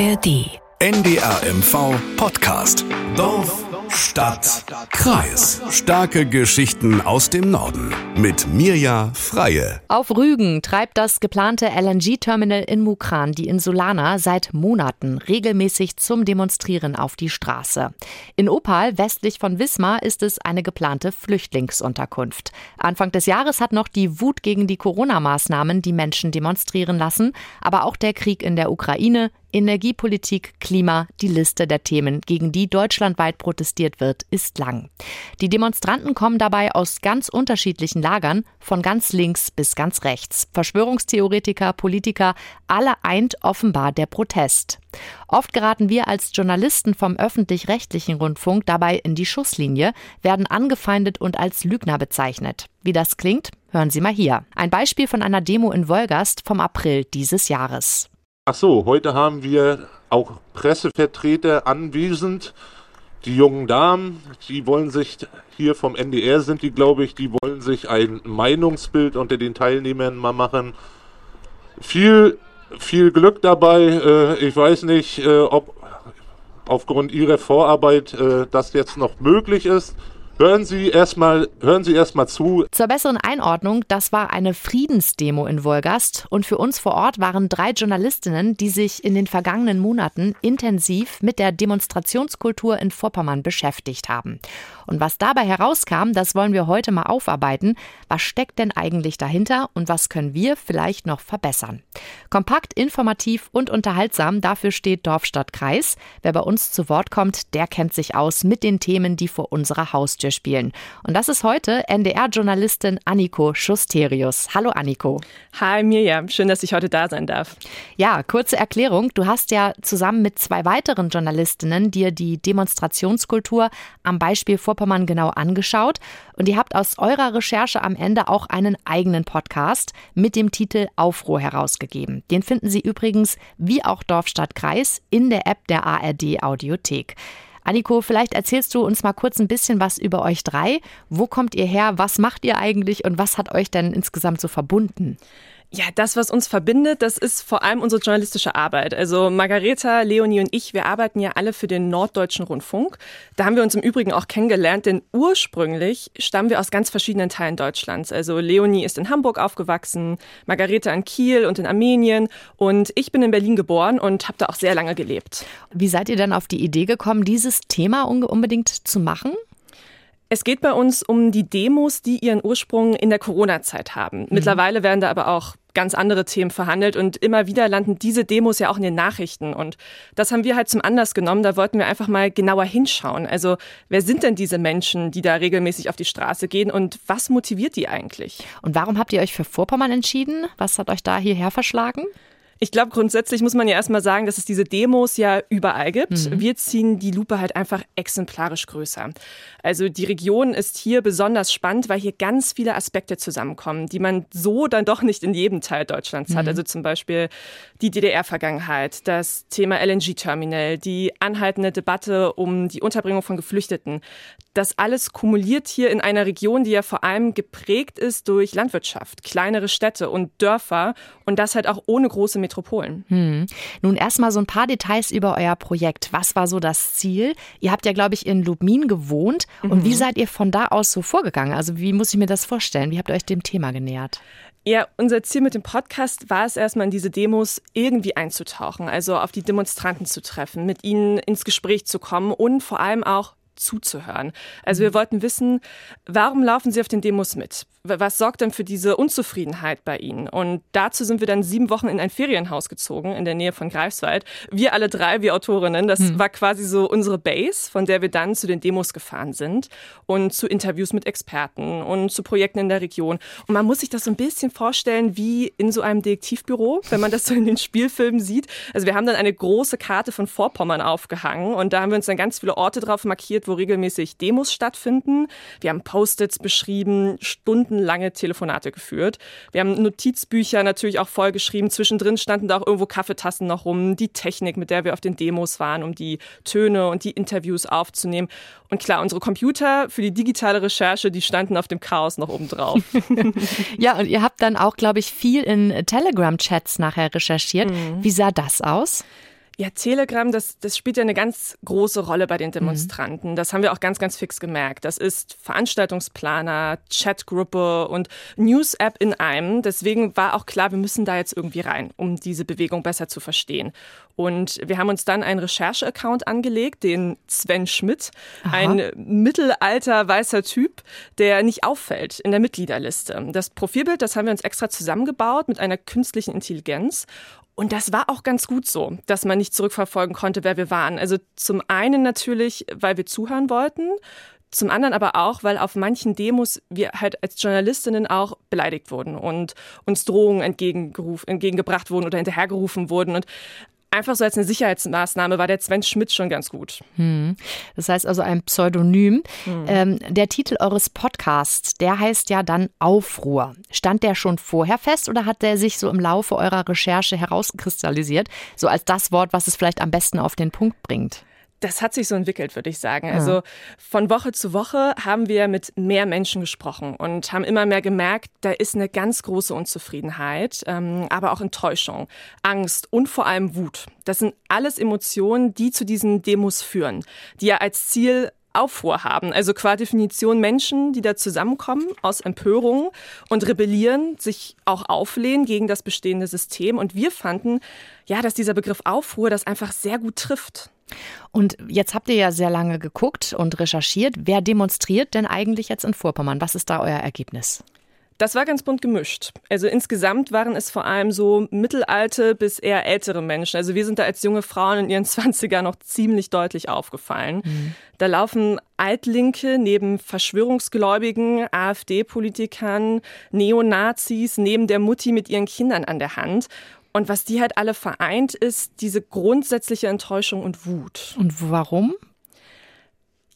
ARD. NDR MV Podcast. Dorf, Stadt, Kreis. Starke Geschichten aus dem Norden. Mit Mirja Freie. Auf Rügen treibt das geplante LNG-Terminal in Mukran die Insulana seit Monaten regelmäßig zum Demonstrieren auf die Straße. In Opal, westlich von Wismar, ist es eine geplante Flüchtlingsunterkunft. Anfang des Jahres hat noch die Wut gegen die Corona-Maßnahmen die Menschen demonstrieren lassen, aber auch der Krieg in der Ukraine, Energiepolitik, Klima, die Liste der Themen, gegen die deutschlandweit protestiert wird, ist lang. Die Demonstranten kommen dabei aus ganz unterschiedlichen Lagern, von ganz links bis ganz rechts. Verschwörungstheoretiker, Politiker, alle eint offenbar der Protest. Oft geraten wir als Journalisten vom öffentlich-rechtlichen Rundfunk dabei in die Schusslinie, werden angefeindet und als Lügner bezeichnet. Wie das klingt, hören Sie mal hier. Ein Beispiel von einer Demo in Wolgast vom April dieses Jahres. Ach so, heute haben wir auch Pressevertreter anwesend. Die jungen Damen, die wollen sich hier vom NDR sind die, glaube ich, die wollen sich ein Meinungsbild unter den Teilnehmern mal machen. Viel, viel Glück dabei. Äh, ich weiß nicht, äh, ob aufgrund ihrer Vorarbeit äh, das jetzt noch möglich ist. Hören Sie erstmal, hören Sie erstmal zu. Zur besseren Einordnung, das war eine Friedensdemo in Wolgast und für uns vor Ort waren drei Journalistinnen, die sich in den vergangenen Monaten intensiv mit der Demonstrationskultur in Vorpommern beschäftigt haben. Und was dabei herauskam, das wollen wir heute mal aufarbeiten. Was steckt denn eigentlich dahinter und was können wir vielleicht noch verbessern? Kompakt, informativ und unterhaltsam, dafür steht Dorfstadtkreis. Wer bei uns zu Wort kommt, der kennt sich aus mit den Themen, die vor unserer Haustür spielen. Und das ist heute NDR-Journalistin Anniko Schusterius. Hallo Anniko. Hi Mirjam, schön, dass ich heute da sein darf. Ja, kurze Erklärung. Du hast ja zusammen mit zwei weiteren Journalistinnen dir die Demonstrationskultur am Beispiel vor Vorpommern genau angeschaut und ihr habt aus eurer Recherche am Ende auch einen eigenen Podcast mit dem Titel Aufruhr herausgegeben. Den finden Sie übrigens wie auch Dorf, Stadt, Kreis in der App der ARD Audiothek. Anniko, vielleicht erzählst du uns mal kurz ein bisschen was über euch drei. Wo kommt ihr her? Was macht ihr eigentlich und was hat euch denn insgesamt so verbunden? Ja, das, was uns verbindet, das ist vor allem unsere journalistische Arbeit. Also Margareta, Leonie und ich, wir arbeiten ja alle für den Norddeutschen Rundfunk. Da haben wir uns im Übrigen auch kennengelernt, denn ursprünglich stammen wir aus ganz verschiedenen Teilen Deutschlands. Also Leonie ist in Hamburg aufgewachsen, Margareta in Kiel und in Armenien und ich bin in Berlin geboren und habe da auch sehr lange gelebt. Wie seid ihr dann auf die Idee gekommen, dieses Thema unbedingt zu machen? Es geht bei uns um die Demos, die ihren Ursprung in der Corona-Zeit haben. Mhm. Mittlerweile werden da aber auch ganz andere Themen verhandelt und immer wieder landen diese Demos ja auch in den Nachrichten. Und das haben wir halt zum Anlass genommen. Da wollten wir einfach mal genauer hinschauen. Also wer sind denn diese Menschen, die da regelmäßig auf die Straße gehen und was motiviert die eigentlich? Und warum habt ihr euch für Vorpommern entschieden? Was hat euch da hierher verschlagen? Ich glaube, grundsätzlich muss man ja erstmal sagen, dass es diese Demos ja überall gibt. Mhm. Wir ziehen die Lupe halt einfach exemplarisch größer. Also die Region ist hier besonders spannend, weil hier ganz viele Aspekte zusammenkommen, die man so dann doch nicht in jedem Teil Deutschlands mhm. hat. Also zum Beispiel die DDR-Vergangenheit, das Thema LNG-Terminal, die anhaltende Debatte um die Unterbringung von Geflüchteten. Das alles kumuliert hier in einer Region, die ja vor allem geprägt ist durch Landwirtschaft, kleinere Städte und Dörfer und das halt auch ohne große Metropolen. Hm. Nun erstmal so ein paar Details über euer Projekt. Was war so das Ziel? Ihr habt ja, glaube ich, in Lubmin gewohnt. Mhm. Und wie seid ihr von da aus so vorgegangen? Also wie muss ich mir das vorstellen? Wie habt ihr euch dem Thema genähert? Ja, unser Ziel mit dem Podcast war es erstmal in diese Demos irgendwie einzutauchen, also auf die Demonstranten zu treffen, mit ihnen ins Gespräch zu kommen und vor allem auch zuzuhören. Also wir mhm. wollten wissen, warum laufen Sie auf den Demos mit? Was sorgt denn für diese Unzufriedenheit bei Ihnen? Und dazu sind wir dann sieben Wochen in ein Ferienhaus gezogen in der Nähe von Greifswald. Wir alle drei, wir Autorinnen, das mhm. war quasi so unsere Base, von der wir dann zu den Demos gefahren sind und zu Interviews mit Experten und zu Projekten in der Region. Und man muss sich das so ein bisschen vorstellen wie in so einem Detektivbüro, wenn man das so in den Spielfilmen sieht. Also wir haben dann eine große Karte von Vorpommern aufgehangen und da haben wir uns dann ganz viele Orte drauf markiert, wo regelmäßig Demos stattfinden. Wir haben Post-its beschrieben, stundenlange Telefonate geführt. Wir haben Notizbücher natürlich auch vollgeschrieben. Zwischendrin standen da auch irgendwo Kaffeetassen noch rum, die Technik, mit der wir auf den Demos waren, um die Töne und die Interviews aufzunehmen. Und klar, unsere Computer für die digitale Recherche, die standen auf dem Chaos noch oben drauf. ja, und ihr habt dann auch, glaube ich, viel in Telegram-Chats nachher recherchiert. Mhm. Wie sah das aus? Ja, Telegram, das, das spielt ja eine ganz große Rolle bei den Demonstranten. Mhm. Das haben wir auch ganz, ganz fix gemerkt. Das ist Veranstaltungsplaner, Chatgruppe und News-App in einem. Deswegen war auch klar, wir müssen da jetzt irgendwie rein, um diese Bewegung besser zu verstehen. Und wir haben uns dann einen Recherche-Account angelegt, den Sven Schmidt, Aha. ein mittelalter weißer Typ, der nicht auffällt in der Mitgliederliste. Das Profilbild, das haben wir uns extra zusammengebaut mit einer künstlichen Intelligenz. Und das war auch ganz gut so, dass man nicht zurückverfolgen konnte, wer wir waren. Also zum einen natürlich, weil wir zuhören wollten, zum anderen aber auch, weil auf manchen Demos wir halt als Journalistinnen auch beleidigt wurden und uns Drohungen entgegengebracht wurden oder hinterhergerufen wurden. Und einfach so als eine Sicherheitsmaßnahme war der Sven Schmidt schon ganz gut. Hm. Das heißt also ein Pseudonym. Hm. Ähm, der Titel eures Podcasts, der heißt ja dann Aufruhr. Stand der schon vorher fest oder hat der sich so im Laufe eurer Recherche herauskristallisiert, so als das Wort, was es vielleicht am besten auf den Punkt bringt? Das hat sich so entwickelt, würde ich sagen. Also von Woche zu Woche haben wir mit mehr Menschen gesprochen und haben immer mehr gemerkt, da ist eine ganz große Unzufriedenheit, ähm, aber auch Enttäuschung, Angst und vor allem Wut. Das sind alles Emotionen, die zu diesen Demos führen, die ja als Ziel Aufruhr haben. Also qua Definition Menschen, die da zusammenkommen aus Empörung und rebellieren, sich auch auflehnen gegen das bestehende System. Und wir fanden, ja, dass dieser Begriff Aufruhr das einfach sehr gut trifft. Und jetzt habt ihr ja sehr lange geguckt und recherchiert. Wer demonstriert denn eigentlich jetzt in Vorpommern? Was ist da euer Ergebnis? Das war ganz bunt gemischt. Also insgesamt waren es vor allem so mittelalte bis eher ältere Menschen. Also wir sind da als junge Frauen in ihren 20er noch ziemlich deutlich aufgefallen. Mhm. Da laufen Altlinke neben Verschwörungsgläubigen, AfD-Politikern, Neonazis, neben der Mutti mit ihren Kindern an der Hand. Und was die halt alle vereint, ist diese grundsätzliche Enttäuschung und Wut. Und warum?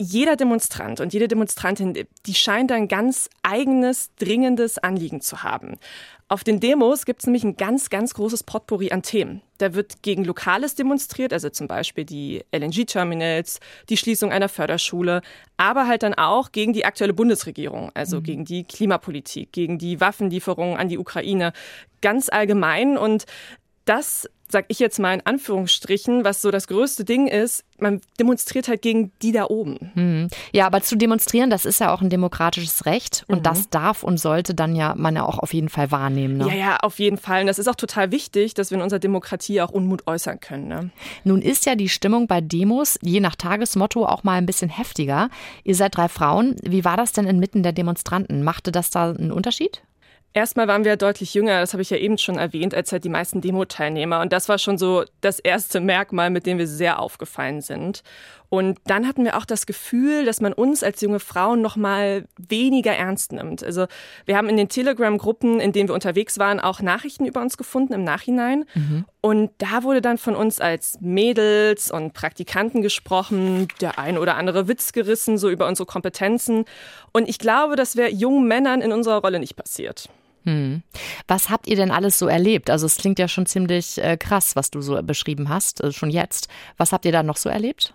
Jeder Demonstrant und jede Demonstrantin, die scheint ein ganz eigenes, dringendes Anliegen zu haben. Auf den Demos gibt es nämlich ein ganz, ganz großes Potpourri an Themen. Da wird gegen Lokales demonstriert, also zum Beispiel die LNG-Terminals, die Schließung einer Förderschule, aber halt dann auch gegen die aktuelle Bundesregierung, also mhm. gegen die Klimapolitik, gegen die Waffenlieferungen an die Ukraine, ganz allgemein. Und das sag ich jetzt mal in Anführungsstrichen, was so das größte Ding ist, man demonstriert halt gegen die da oben. Mhm. Ja, aber zu demonstrieren, das ist ja auch ein demokratisches Recht und mhm. das darf und sollte dann ja man ja auch auf jeden Fall wahrnehmen. Ne? Ja, ja, auf jeden Fall. Und das ist auch total wichtig, dass wir in unserer Demokratie auch Unmut äußern können. Ne? Nun ist ja die Stimmung bei Demos je nach Tagesmotto auch mal ein bisschen heftiger. Ihr seid drei Frauen. Wie war das denn inmitten der Demonstranten? Machte das da einen Unterschied? Erstmal waren wir deutlich jünger, das habe ich ja eben schon erwähnt, als halt die meisten Demo-Teilnehmer. Und das war schon so das erste Merkmal, mit dem wir sehr aufgefallen sind. Und dann hatten wir auch das Gefühl, dass man uns als junge Frauen noch mal weniger ernst nimmt. Also wir haben in den Telegram-Gruppen, in denen wir unterwegs waren, auch Nachrichten über uns gefunden im Nachhinein. Mhm. Und da wurde dann von uns als Mädels und Praktikanten gesprochen, der ein oder andere Witz gerissen, so über unsere Kompetenzen. Und ich glaube, das wäre jungen Männern in unserer Rolle nicht passiert. Hm. Was habt ihr denn alles so erlebt? Also es klingt ja schon ziemlich äh, krass, was du so beschrieben hast, äh, schon jetzt. Was habt ihr da noch so erlebt?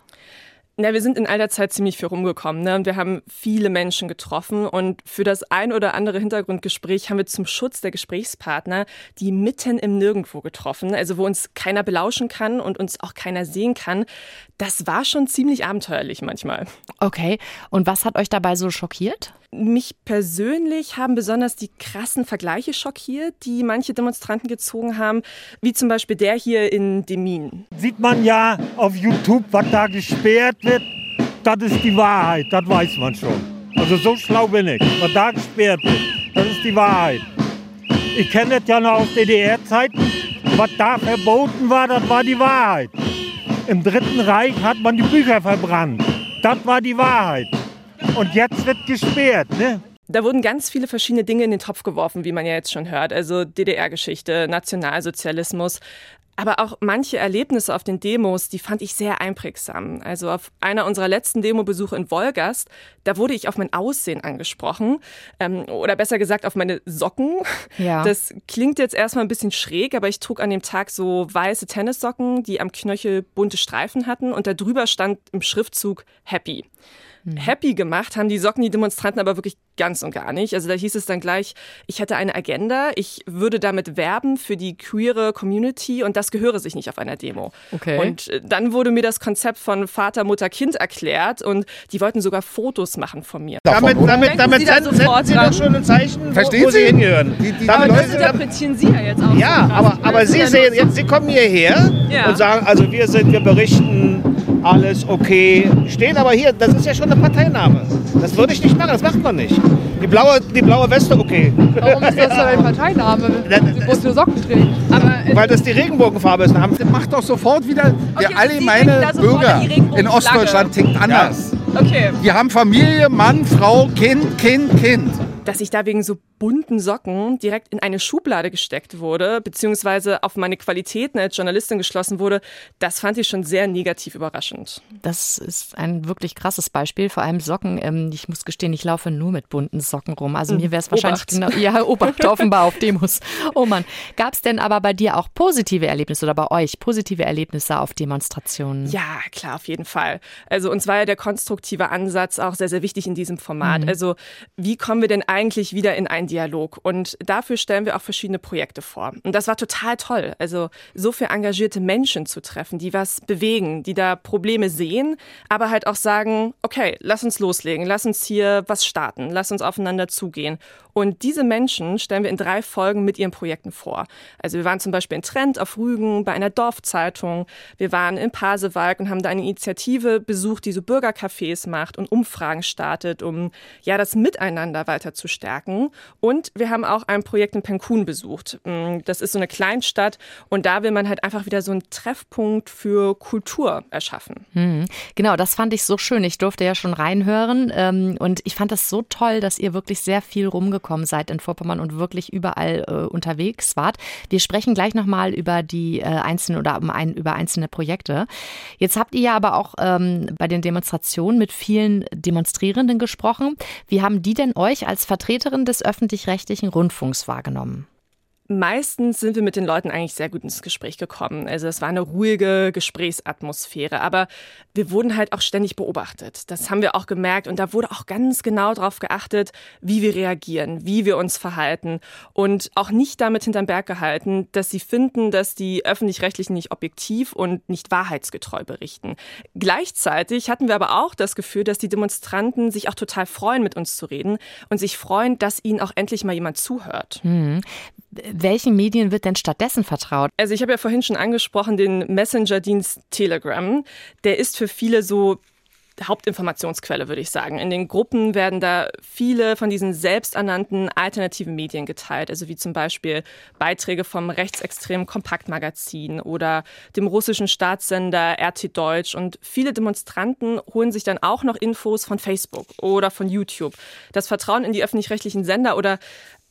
Na, wir sind in all der Zeit ziemlich viel rumgekommen. Ne? Und wir haben viele Menschen getroffen. Und für das ein oder andere Hintergrundgespräch haben wir zum Schutz der Gesprächspartner die mitten im Nirgendwo getroffen. Also wo uns keiner belauschen kann und uns auch keiner sehen kann. Das war schon ziemlich abenteuerlich manchmal. Okay. Und was hat euch dabei so schockiert? Mich persönlich haben besonders die krassen Vergleiche schockiert, die manche Demonstranten gezogen haben, wie zum Beispiel der hier in Demin. Sieht man ja auf YouTube, was da gesperrt wird, das ist die Wahrheit, das weiß man schon. Also so schlau bin ich. Was da gesperrt wird, das ist die Wahrheit. Ich kenne das ja noch aus DDR-Zeiten. Was da verboten war, das war die Wahrheit. Im Dritten Reich hat man die Bücher verbrannt. Das war die Wahrheit. Und jetzt wird gesperrt, ne? Da wurden ganz viele verschiedene Dinge in den Topf geworfen, wie man ja jetzt schon hört. Also DDR-Geschichte, Nationalsozialismus. Aber auch manche Erlebnisse auf den Demos, die fand ich sehr einprägsam. Also auf einer unserer letzten Demobesuche in Wolgast, da wurde ich auf mein Aussehen angesprochen. Ähm, oder besser gesagt auf meine Socken. Ja. Das klingt jetzt erstmal ein bisschen schräg, aber ich trug an dem Tag so weiße Tennissocken, die am Knöchel bunte Streifen hatten und da drüber stand im Schriftzug Happy. Happy gemacht haben die Socken die Demonstranten aber wirklich ganz und gar nicht. Also da hieß es dann gleich, ich hätte eine Agenda, ich würde damit werben für die queere Community und das gehöre sich nicht auf einer Demo. Okay. Und äh, dann wurde mir das Konzept von Vater, Mutter, Kind erklärt und die wollten sogar Fotos machen von mir. Damit, damit, Denken damit Sie senden, senden Sie doch schon ein Zeichen, wo, Verstehen wo Sie Sie? hingehören. Die- die- damit die Leute, Leute- interpretieren Sie ja jetzt auch. ja, aber, aber Sie sehen, jetzt, Sie kommen hierher Ja. und sagen, also wir sind, wir berichten, alles okay. Stehen aber hier, das ist ja schon eine Parteinahme. Das würde ich nicht machen, das macht man nicht. Die blaue, die blaue Weste, okay. Warum ist das denn ein Parteiname? Du musst nur Socken trägen. Aber Weil das die Regenbogenfarbe ist. Haben Macht doch sofort wieder, Okay, der allgemeine Bürger die in. Ostdeutschland tickt anders. okay. Wir haben Familie, Mann, Frau, Kind, Kind, Kind. dass ich da wegen so bunten Socken direkt in eine Schublade gesteckt wurde, beziehungsweise auf meine Qualitäten als Journalistin geschlossen wurde, das fand ich schon sehr negativ überraschend. Das ist ein wirklich krasses Beispiel, vor allem Socken. Ähm, ich muss gestehen, ich laufe nur mit bunten Socken rum. Also mir wäre es wahrscheinlich genau. Ja, Obacht offenbar auf Demos. Oh Mann. Gab es denn aber bei dir auch positive Erlebnisse oder bei euch positive Erlebnisse auf Demonstrationen? Ja, klar, auf jeden Fall. Also uns war ja der konstruktive Ansatz auch sehr, sehr wichtig in diesem Format. Also wie kommen wir denn eigentlich wieder in einen Dialog? Und dafür stellen wir auch verschiedene Projekte vor. Und das war total toll. Also so viele engagierte Menschen zu treffen, die was bewegen, die da Probleme sehen, aber halt auch sagen, okay, lass uns loslegen, lass uns hier was starten, lass uns aufeinander zugehen. Und diese Menschen stellen wir in drei Folgen mit ihren Projekten vor. Also wir waren zum Beispiel in Trend auf Rügen bei einer Dorfzeitung. Wir waren in Pasewalk und haben da eine Initiative besucht, die so Bürgercafés macht und Umfragen startet, um ja das Miteinander weiter zu stärken. Und wir haben auch ein Projekt in Penkun besucht. Mm, Das ist so eine Kleinstadt und da will man halt einfach wieder so einen Treffpunkt für Kultur erschaffen. Mhm. Genau, das fand ich so schön. Ich durfte ja schon reinhören ähm, und ich fand das so toll, dass ihr wirklich sehr viel rumgekommen seid in Vorpommern und wirklich überall äh, unterwegs wart. Wir sprechen gleich nochmal über die äh, einzelnen oder um ein, über einzelne Projekte. Jetzt habt ihr ja aber auch ähm, bei den Demonstrationen mit vielen Demonstrierenden gesprochen. Wie haben die denn euch als Vertreterin des öffentlich-rechtlichen Rundfunks wahrgenommen? Meistens sind wir mit den Leuten eigentlich sehr gut ins Gespräch gekommen. Also es war eine ruhige Gesprächsatmosphäre, aber wir wurden halt auch ständig beobachtet. Das haben wir auch gemerkt und da wurde auch ganz genau darauf geachtet, wie wir reagieren, wie wir uns verhalten und auch nicht damit hinterm Berg gehalten, dass sie finden, dass die öffentlich-rechtlichen nicht objektiv und nicht wahrheitsgetreu berichten. Gleichzeitig hatten wir aber auch das Gefühl, dass die Demonstranten sich auch total freuen, mit uns zu reden und sich freuen, dass ihnen auch endlich mal jemand zuhört. Welchen Medien wird denn stattdessen vertraut? Also ich habe ja vorhin schon angesprochen, den Messenger-Dienst Telegram. Der ist für viele so Hauptinformationsquelle, würde ich sagen. In den Gruppen werden da viele von diesen selbsternannten alternativen Medien geteilt, also wie zum Beispiel Beiträge vom rechtsextremen Kompaktmagazin oder dem russischen Staatssender RT Deutsch. Und viele Demonstranten holen sich dann auch noch Infos von Facebook oder von YouTube. Das Vertrauen in die öffentlich-rechtlichen Sender oder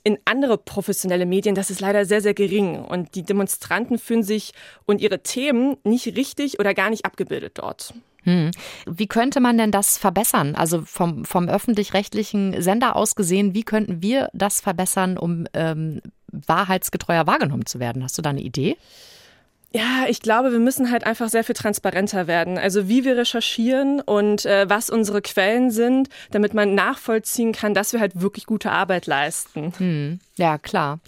in andere professionelle Medien, das ist leider sehr, sehr gering. Und die Demonstranten fühlen sich und ihre Themen nicht richtig oder gar nicht abgebildet dort. Hm. Wie könnte man denn das verbessern? Also vom, vom öffentlich-rechtlichen Sender aus gesehen, wie könnten wir das verbessern, um ähm, wahrheitsgetreuer wahrgenommen zu werden? Hast du da eine Idee? Ja, ich glaube, wir müssen halt einfach sehr viel transparenter werden. Also wie wir recherchieren und äh, was unsere Quellen sind, damit man nachvollziehen kann, dass wir halt wirklich gute Arbeit leisten. Hm. Ja, klar.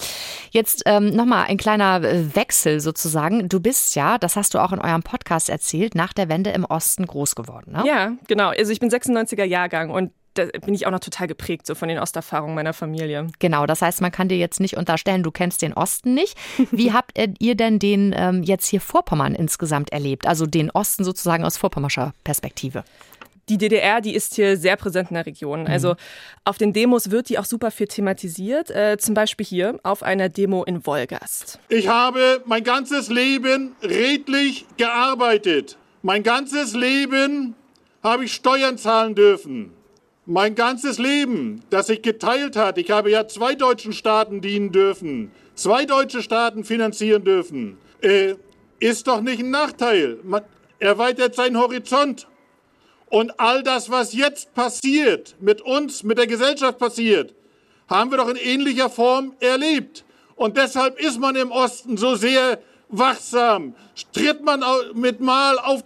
Jetzt ähm, nochmal ein kleiner äh, Wechsel sozusagen. Du bist ja, das hast du auch in eurem Podcast erzählt, nach der Wende im Osten groß geworden. Ne? Ja, genau. Also ich bin 96er Jahrgang und da bin ich auch noch total geprägt so von den Osterfahrungen meiner Familie. Genau, das heißt, man kann dir jetzt nicht unterstellen, du kennst den Osten nicht. Wie habt ihr denn den ähm, jetzt hier Vorpommern insgesamt erlebt? Also den Osten sozusagen aus vorpommerscher Perspektive. Die DDR, die ist hier sehr präsent in der Region. Also auf den Demos wird die auch super viel thematisiert. Äh, zum Beispiel hier auf einer Demo in Wolgast. Ich habe mein ganzes Leben redlich gearbeitet. Mein ganzes Leben habe ich Steuern zahlen dürfen. Mein ganzes Leben, das sich geteilt hat, ich habe ja zwei deutschen Staaten dienen dürfen, zwei deutsche Staaten finanzieren dürfen, äh, ist doch nicht ein Nachteil. Man erweitert seinen Horizont. Und all das, was jetzt passiert, mit uns, mit der Gesellschaft passiert, haben wir doch in ähnlicher Form erlebt. Und deshalb ist man im Osten so sehr wachsam, tritt man mit Mal auf,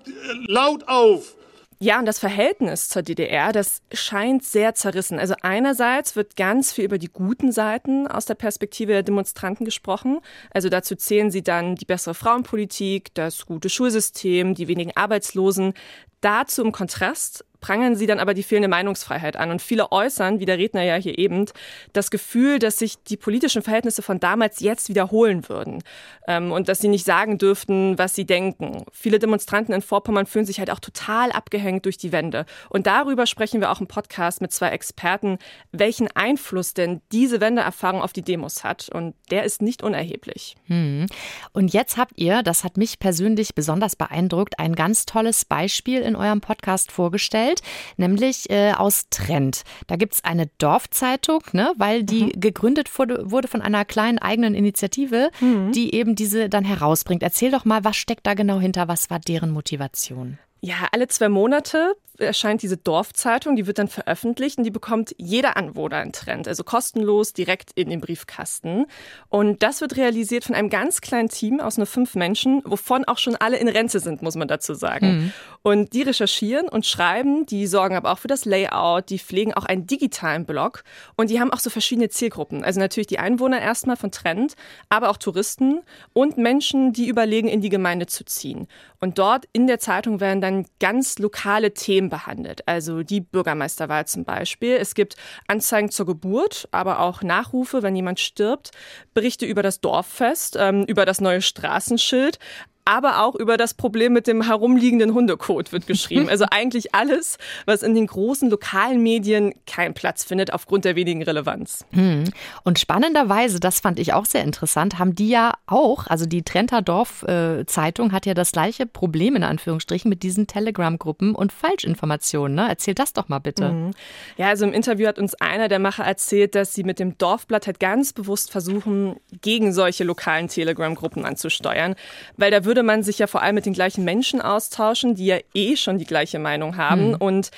laut auf. Ja, und das Verhältnis zur DDR, das scheint sehr zerrissen. Also einerseits wird ganz viel über die guten Seiten aus der Perspektive der Demonstranten gesprochen. Also dazu zählen sie dann die bessere Frauenpolitik, das gute Schulsystem, die wenigen Arbeitslosen. Dazu im Kontrast prangern sie dann aber die fehlende Meinungsfreiheit an. Und viele äußern, wie der Redner ja hier eben, das Gefühl, dass sich die politischen Verhältnisse von damals jetzt wiederholen würden ähm, und dass sie nicht sagen dürften, was sie denken. Viele Demonstranten in Vorpommern fühlen sich halt auch total abgehängt durch die Wende. Und darüber sprechen wir auch im Podcast mit zwei Experten, welchen Einfluss denn diese Wendeerfahrung auf die Demos hat. Und der ist nicht unerheblich. Hm. Und jetzt habt ihr, das hat mich persönlich besonders beeindruckt, ein ganz tolles Beispiel in eurem Podcast vorgestellt nämlich äh, aus Trend. Da gibt es eine Dorfzeitung, ne, weil die mhm. gegründet wurde, wurde von einer kleinen eigenen Initiative, mhm. die eben diese dann herausbringt. Erzähl doch mal, was steckt da genau hinter? Was war deren Motivation? Ja, alle zwei Monate erscheint diese Dorfzeitung, die wird dann veröffentlicht und die bekommt jeder Anwohner einen Trend, also kostenlos direkt in den Briefkasten. Und das wird realisiert von einem ganz kleinen Team aus nur fünf Menschen, wovon auch schon alle in Rente sind, muss man dazu sagen. Mhm. Und die recherchieren und schreiben, die sorgen aber auch für das Layout, die pflegen auch einen digitalen Blog und die haben auch so verschiedene Zielgruppen. Also natürlich die Einwohner erstmal von Trend, aber auch Touristen und Menschen, die überlegen, in die Gemeinde zu ziehen. Und dort in der Zeitung werden dann ganz lokale Themen behandelt. Also die Bürgermeisterwahl zum Beispiel. Es gibt Anzeigen zur Geburt, aber auch Nachrufe, wenn jemand stirbt, Berichte über das Dorffest, ähm, über das neue Straßenschild, aber auch über das Problem mit dem herumliegenden Hundekot wird geschrieben. Also eigentlich alles, was in den großen lokalen Medien keinen Platz findet aufgrund der wenigen Relevanz. Hm. Und spannenderweise, das fand ich auch sehr interessant, haben die ja auch, also die Trenter Dorf äh, Zeitung hat ja das gleiche Problem in Anführungsstrichen mit diesen Telegram-Gruppen und Falschinformationen. Ne? Erzähl das doch mal bitte. Mhm. Ja, also im Interview hat uns einer der Macher erzählt, dass sie mit dem Dorfblatt halt ganz bewusst versuchen, gegen solche lokalen Telegram-Gruppen anzusteuern, weil da wird würde man sich ja vor allem mit den gleichen Menschen austauschen, die ja eh schon die gleiche Meinung haben. Mhm. Und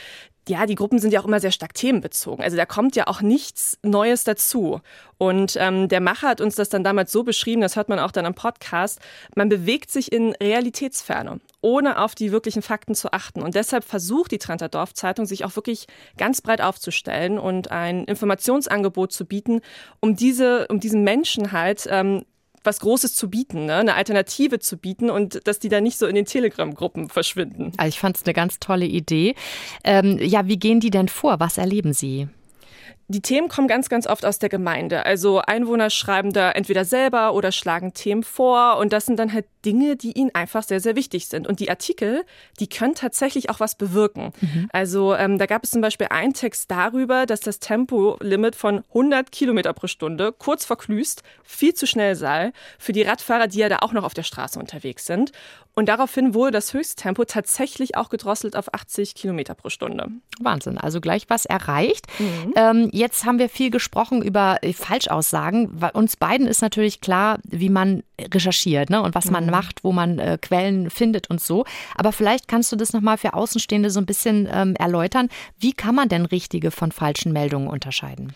ja, die Gruppen sind ja auch immer sehr stark themenbezogen. Also da kommt ja auch nichts Neues dazu. Und ähm, der Macher hat uns das dann damals so beschrieben, das hört man auch dann am Podcast, man bewegt sich in Realitätsferne, ohne auf die wirklichen Fakten zu achten. Und deshalb versucht die Trenter Dorfzeitung, sich auch wirklich ganz breit aufzustellen und ein Informationsangebot zu bieten, um diese, um diesen Menschen halt ähm, was Großes zu bieten, ne? eine Alternative zu bieten und dass die da nicht so in den Telegram-Gruppen verschwinden. Also ich fand es eine ganz tolle Idee. Ähm, ja, wie gehen die denn vor? Was erleben Sie? Die Themen kommen ganz, ganz oft aus der Gemeinde. Also Einwohner schreiben da entweder selber oder schlagen Themen vor. Und das sind dann halt Dinge, die ihnen einfach sehr, sehr wichtig sind. Und die Artikel, die können tatsächlich auch was bewirken. Mhm. Also ähm, da gab es zum Beispiel einen Text darüber, dass das Tempolimit von 100 Kilometer pro Stunde kurz verklüßt viel zu schnell sei für die Radfahrer, die ja da auch noch auf der Straße unterwegs sind. Und daraufhin wurde das Höchsttempo tatsächlich auch gedrosselt auf 80 Kilometer pro Stunde. Wahnsinn, also gleich was erreicht. Mhm. Ähm, jetzt haben wir viel gesprochen über äh, Falschaussagen. Uns beiden ist natürlich klar, wie man recherchiert ne? und was mhm. Macht, wo man äh, Quellen findet und so. Aber vielleicht kannst du das nochmal für Außenstehende so ein bisschen ähm, erläutern. Wie kann man denn richtige von falschen Meldungen unterscheiden?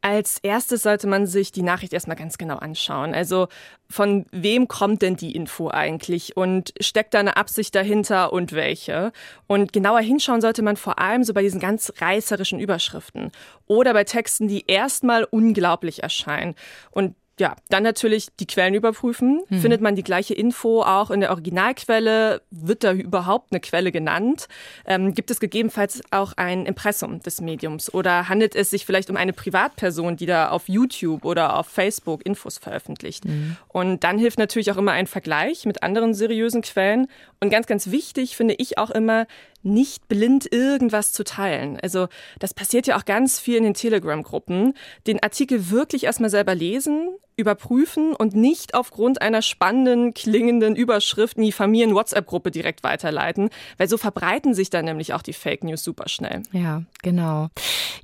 Als erstes sollte man sich die Nachricht erstmal ganz genau anschauen. Also von wem kommt denn die Info eigentlich und steckt da eine Absicht dahinter und welche? Und genauer hinschauen sollte man vor allem so bei diesen ganz reißerischen Überschriften oder bei Texten, die erstmal unglaublich erscheinen. Und ja, dann natürlich die Quellen überprüfen. Mhm. Findet man die gleiche Info auch in der Originalquelle? Wird da überhaupt eine Quelle genannt? Ähm, gibt es gegebenenfalls auch ein Impressum des Mediums? Oder handelt es sich vielleicht um eine Privatperson, die da auf YouTube oder auf Facebook Infos veröffentlicht? Mhm. Und dann hilft natürlich auch immer ein Vergleich mit anderen seriösen Quellen. Und ganz, ganz wichtig finde ich auch immer, nicht blind irgendwas zu teilen. Also das passiert ja auch ganz viel in den Telegram-Gruppen. Den Artikel wirklich erstmal selber lesen, überprüfen und nicht aufgrund einer spannenden, klingenden Überschrift in die Familien-WhatsApp-Gruppe direkt weiterleiten, weil so verbreiten sich dann nämlich auch die Fake News super schnell. Ja, genau.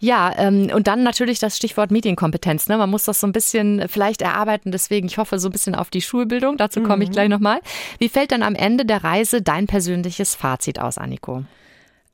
Ja, ähm, und dann natürlich das Stichwort Medienkompetenz. Ne? Man muss das so ein bisschen vielleicht erarbeiten, deswegen ich hoffe so ein bisschen auf die Schulbildung. Dazu komme ich mhm. gleich nochmal. Wie fällt dann am Ende der Reise dein persönliches Fazit aus, Anniko?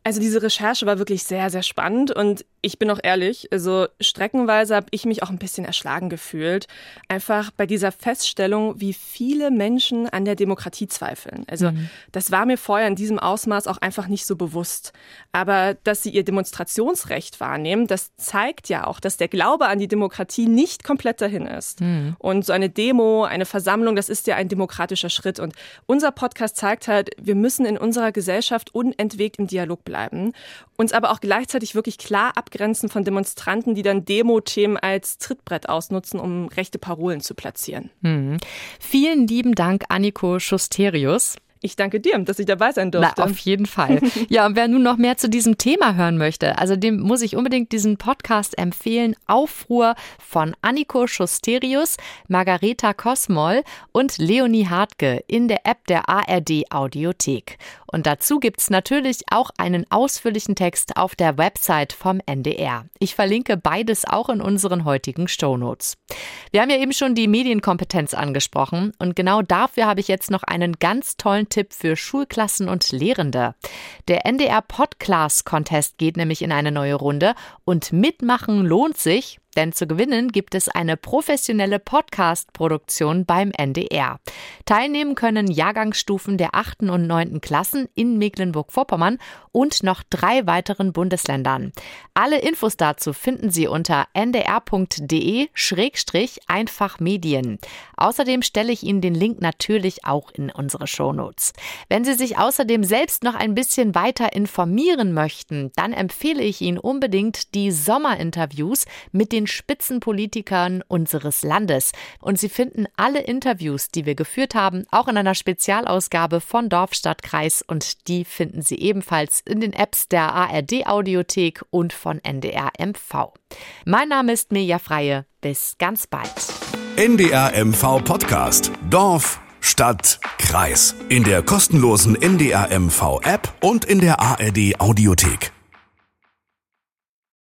Also diese Recherche war wirklich sehr, sehr spannend und ich bin auch ehrlich, also streckenweise habe ich mich auch ein bisschen erschlagen gefühlt. Einfach bei dieser Feststellung, wie viele Menschen an der Demokratie zweifeln. Also mhm. das war mir vorher in diesem Ausmaß auch einfach nicht so bewusst. Aber dass sie ihr Demonstrationsrecht wahrnehmen, das zeigt ja auch, dass der Glaube an die Demokratie nicht komplett dahin ist. Mhm. Und so eine Demo, eine Versammlung, das ist ja ein demokratischer Schritt. Und unser Podcast zeigt halt, wir müssen in unserer Gesellschaft unentwegt im Dialog bleiben, uns aber auch gleichzeitig wirklich klar abgrenzen von Demonstranten, die dann Demo-Themen als Trittbrett ausnutzen, um rechte Parolen zu platzieren. Hm. Vielen lieben Dank, Anniko Schusterius. Ich danke dir, dass ich dabei sein durfte. Na, auf jeden Fall. Ja, und wer nun noch mehr zu diesem Thema hören möchte, also dem muss ich unbedingt diesen Podcast empfehlen. Aufruhr von Anniko Schusterius, Margareta Kosmoll und Leonie Hartke in der App der ARD Audiothek. Und dazu gibt's natürlich auch einen ausführlichen Text auf der Website vom NDR. Ich verlinke beides auch in unseren heutigen Shownotes. Wir haben ja eben schon die Medienkompetenz angesprochen und genau dafür habe ich jetzt noch einen ganz tollen Tipp für Schulklassen und Lehrende. Der NDR Podclass Contest geht nämlich in eine neue Runde und mitmachen lohnt sich. Denn zu gewinnen gibt es eine professionelle Podcast-Produktion beim NDR. Teilnehmen können Jahrgangsstufen der 8. und 9. Klassen in Mecklenburg-Vorpommern und noch drei weiteren Bundesländern. Alle Infos dazu finden Sie unter ndr.de-einfachmedien. Außerdem stelle ich Ihnen den Link natürlich auch in unsere Shownotes. Wenn Sie sich außerdem selbst noch ein bisschen weiter informieren möchten, dann empfehle ich Ihnen unbedingt die Sommerinterviews mit den Spitzenpolitikern unseres Landes. Und Sie finden alle Interviews, die wir geführt haben, auch in einer Spezialausgabe von Dorf, Stadt, Kreis und die finden Sie ebenfalls in den Apps der ARD Audiothek und von NDR MV. Mein Name ist Mirja Freie. Bis ganz bald. NDR MV Podcast. Dorf, Stadt, Kreis. In der kostenlosen NDR MV App und in der ARD Audiothek.